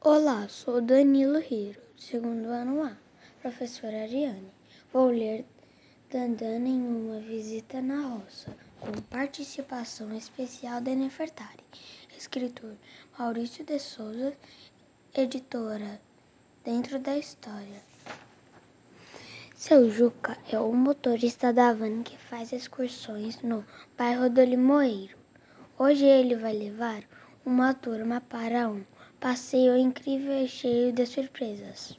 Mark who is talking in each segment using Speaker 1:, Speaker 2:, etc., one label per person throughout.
Speaker 1: Olá, sou Danilo Hiro, segundo ano A, professora Ariane. Vou ler Dandan em uma visita na roça, com participação especial de Nefertari, escritor Maurício de Souza, editora Dentro da História. Seu Juca é o motorista da van que faz excursões no bairro do Limoeiro. Hoje ele vai levar uma turma para um passeio incrível e cheio de surpresas.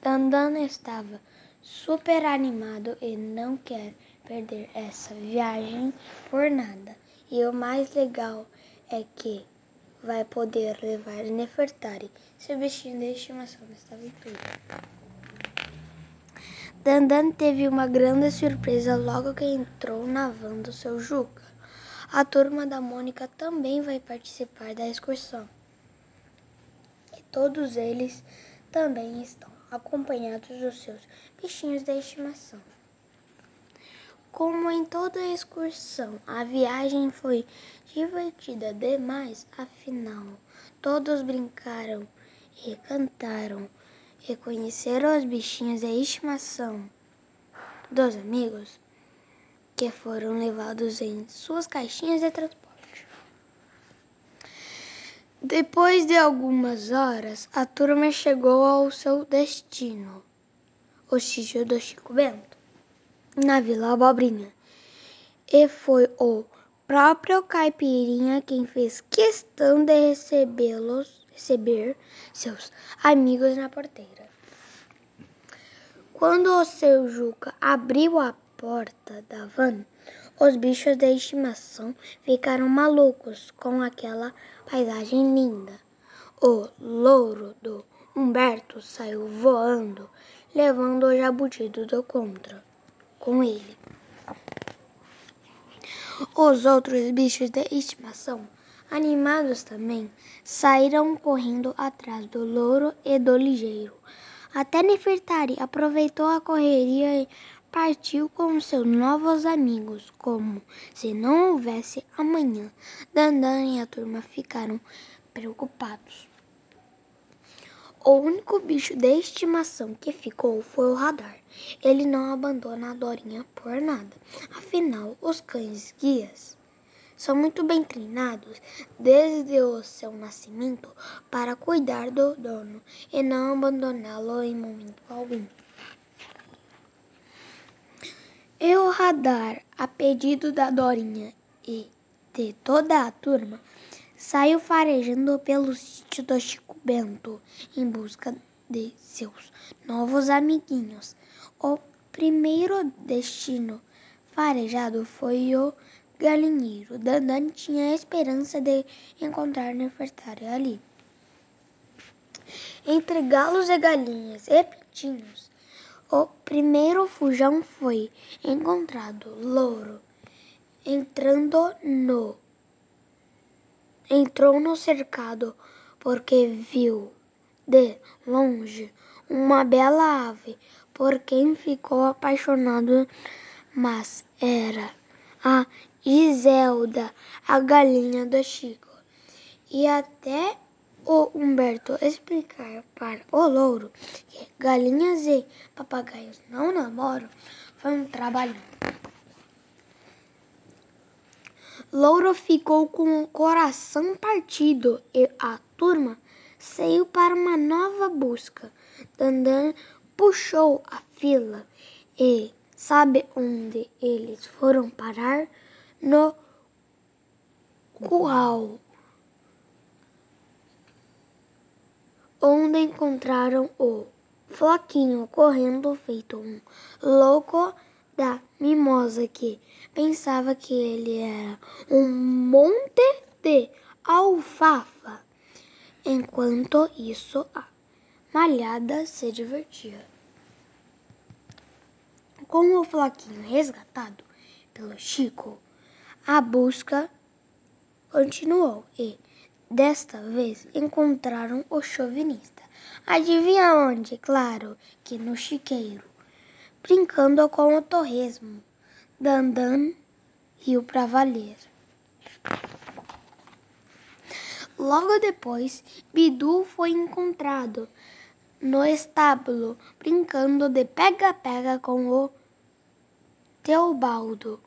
Speaker 1: Dandan estava super animado e não quer perder essa viagem por nada. E o mais legal é que vai poder levar Nefertari, seu bichinho de estimação, nesta aventura. Dandan teve uma grande surpresa logo que entrou na van do seu Juca. A turma da Mônica também vai participar da excursão. Todos eles também estão acompanhados dos seus bichinhos de estimação. Como em toda a excursão, a viagem foi divertida demais, afinal, todos brincaram e cantaram e conheceram os bichinhos de estimação dos amigos que foram levados em suas caixinhas de transporte. Depois de algumas horas, a turma chegou ao seu destino, o sítio do Chico Bento, na Vila Abobrinha. E foi o próprio Caipirinha quem fez questão de recebê-los, receber seus amigos na porteira. Quando o seu Juca abriu a porta da van, os bichos de estimação ficaram malucos com aquela paisagem linda. O louro do Humberto saiu voando, levando o jabuti do contra com ele. Os outros bichos de estimação, animados também, saíram correndo atrás do louro e do ligeiro. Até Nefertari aproveitou a correria e partiu com seus novos amigos, como se não houvesse amanhã. Dandan e a turma ficaram preocupados. O único bicho de estimação que ficou foi o radar. Ele não abandona a Dorinha por nada. Afinal, os cães guias são muito bem treinados desde o seu nascimento para cuidar do dono e não abandoná-lo em momento algum. O radar, a pedido da Dorinha e de toda a turma, saiu farejando pelo sítio do Chico Bento em busca de seus novos amiguinhos. O primeiro destino farejado foi o galinheiro. Dandan tinha a esperança de encontrar Nefertari ali. Entre galos e galinhas e pintinhos, o primeiro fujão foi encontrado. Louro, entrando no entrou no cercado porque viu de longe uma bela ave por quem ficou apaixonado, mas era a Giselda, a galinha do Chico. E até o Humberto explicar para o louro que galinhas e papagaios não namoram foi um trabalho. Louro ficou com o coração partido e a turma saiu para uma nova busca. Dandan puxou a fila e sabe onde eles foram parar? no curral, onde encontraram o Floquinho correndo feito um louco da mimosa que pensava que ele era um monte de alfafa. Enquanto isso, a malhada se divertia. Com o Floquinho resgatado pelo Chico, a busca continuou e, desta vez, encontraram o chauvinista. Adivinha onde? Claro que no chiqueiro, brincando com o torresmo. Dandan riu para valer. Logo depois, Bidu foi encontrado no estábulo brincando de pega-pega com o Teobaldo,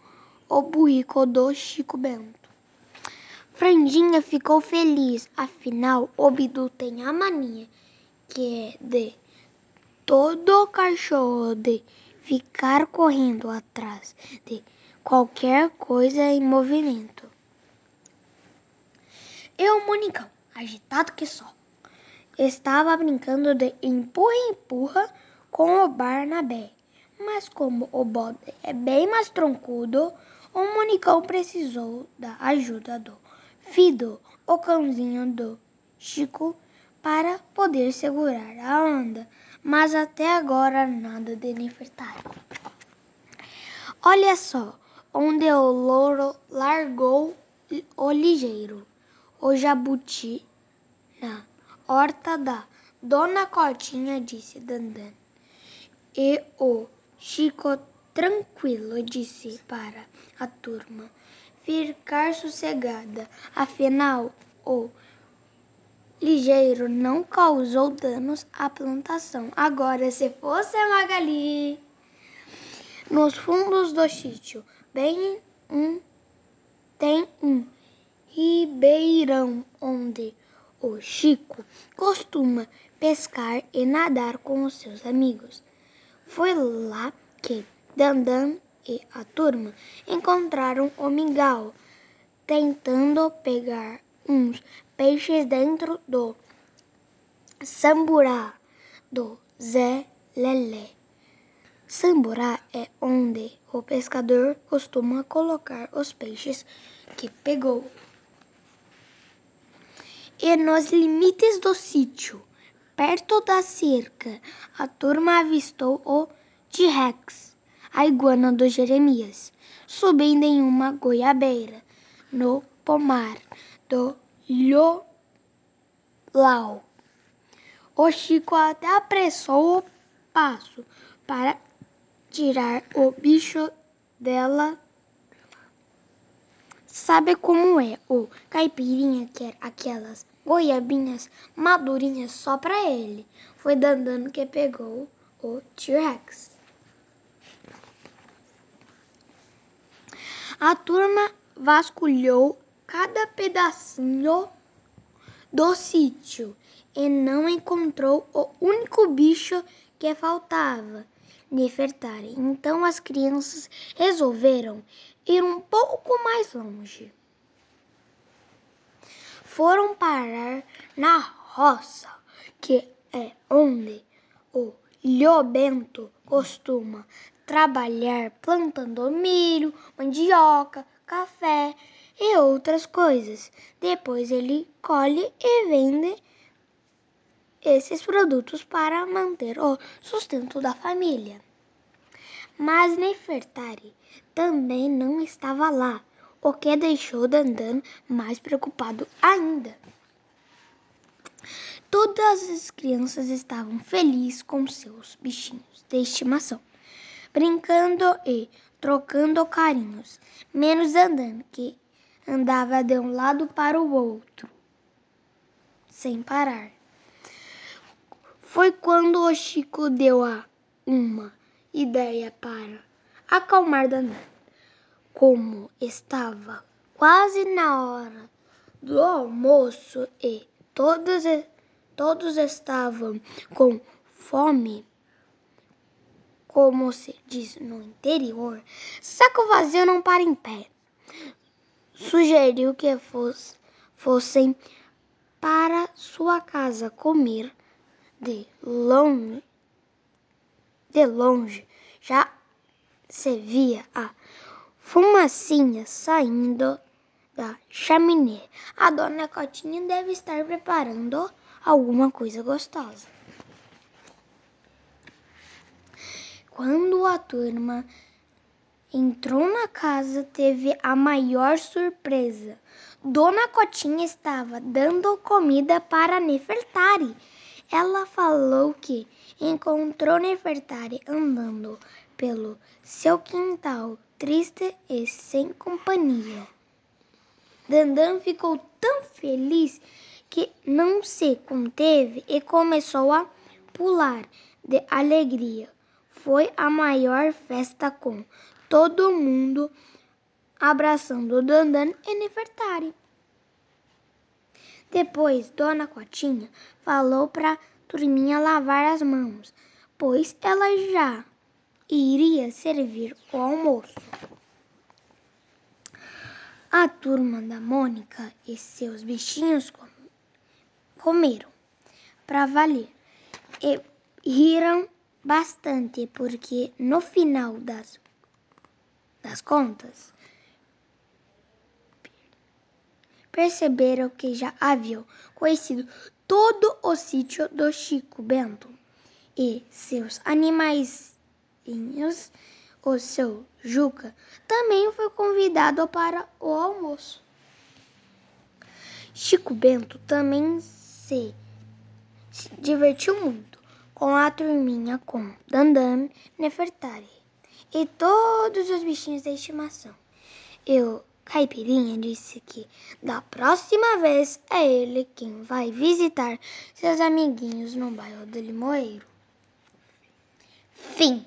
Speaker 1: o buico do Chico Bento. Franjinha ficou feliz, afinal o Bidu tem a mania que é de todo cachorro de ficar correndo atrás de qualquer coisa em movimento. E o Monicão, agitado que só, estava brincando de empurra-empurra com o Barnabé. Mas como o bode é bem mais troncudo, o Monicão precisou da ajuda do Fido, o cãozinho do Chico, para poder segurar a onda. Mas até agora nada de Nefertari. Olha só onde o louro largou o ligeiro, o jabuti na horta da Dona Cotinha, disse Dandan. E o Chico tranquilo disse para a turma ficar sossegada, afinal o ligeiro não causou danos à plantação. Agora, se fosse Magali, nos fundos do sítio, bem um tem um ribeirão onde o Chico costuma pescar e nadar com os seus amigos. Foi lá que Dandan e a turma encontraram o Mingau tentando pegar uns peixes dentro do samburá do Zé Lelé. Samburá é onde o pescador costuma colocar os peixes que pegou. E nos limites do sítio, perto da cerca, a turma avistou o T-Rex, a iguana do Jeremias, subindo em uma goiabeira no pomar do Lholau. O Chico até apressou o passo para tirar o bicho dela. Sabe como é? O caipirinha quer aquelas goiabinhas madurinhas só para ele. Foi Dandano que pegou o T-Rex. A turma vasculhou cada pedacinho do sítio e não encontrou o único bicho que faltava, Nefertari. Então as crianças resolveram ir um pouco mais longe. Foram parar na roça, que é onde o Lhobento costuma trabalhar plantando milho, mandioca, café e outras coisas. Depois ele colhe e vende esses produtos para manter o sustento da família. Mas Nefertari também não estava lá, o que deixou Dandan mais preocupado ainda. Todas as crianças estavam felizes com seus bichinhos de estimação, brincando e trocando carinhos, menos Dandan, que andava de um lado para o outro, sem parar. Foi quando o Chico deu a uma ideia para acalmar Dandan. Como estava quase na hora do almoço e todos, todos estavam com fome, como se diz no interior, saco vazio não para em pé sugeriu que fosse, fossem para sua casa comer de longe. De longe já se via a fumacinha saindo da chaminé. A dona Cotinha deve estar preparando alguma coisa gostosa. Quando a turma entrou na casa, teve a maior surpresa. Dona Cotinha estava dando comida para Nefertari. Ela falou que encontrou Nefertari andando pelo seu quintal, triste e sem companhia. Dandan ficou tão feliz que não se conteve e começou a pular de alegria. Foi a maior festa com todo mundo abraçando Dandan e Nefertari. Depois, Dona Cotinha falou para turminha lavar as mãos, pois ela já iria servir o almoço. A turma da Mônica e seus bichinhos comeram para valer e riram bastante, porque no final das, das contas perceberam que já haviam conhecido todo o sítio do Chico Bento e seus animais. O seu Juca também foi convidado para o almoço. Chico Bento também se, se divertiu muito com a turminha com Dandam, Nefertari e todos os bichinhos da estimação. Eu, Caipirinha, disse que da próxima vez é ele quem vai visitar seus amiguinhos no bairro do Limoeiro. Fim.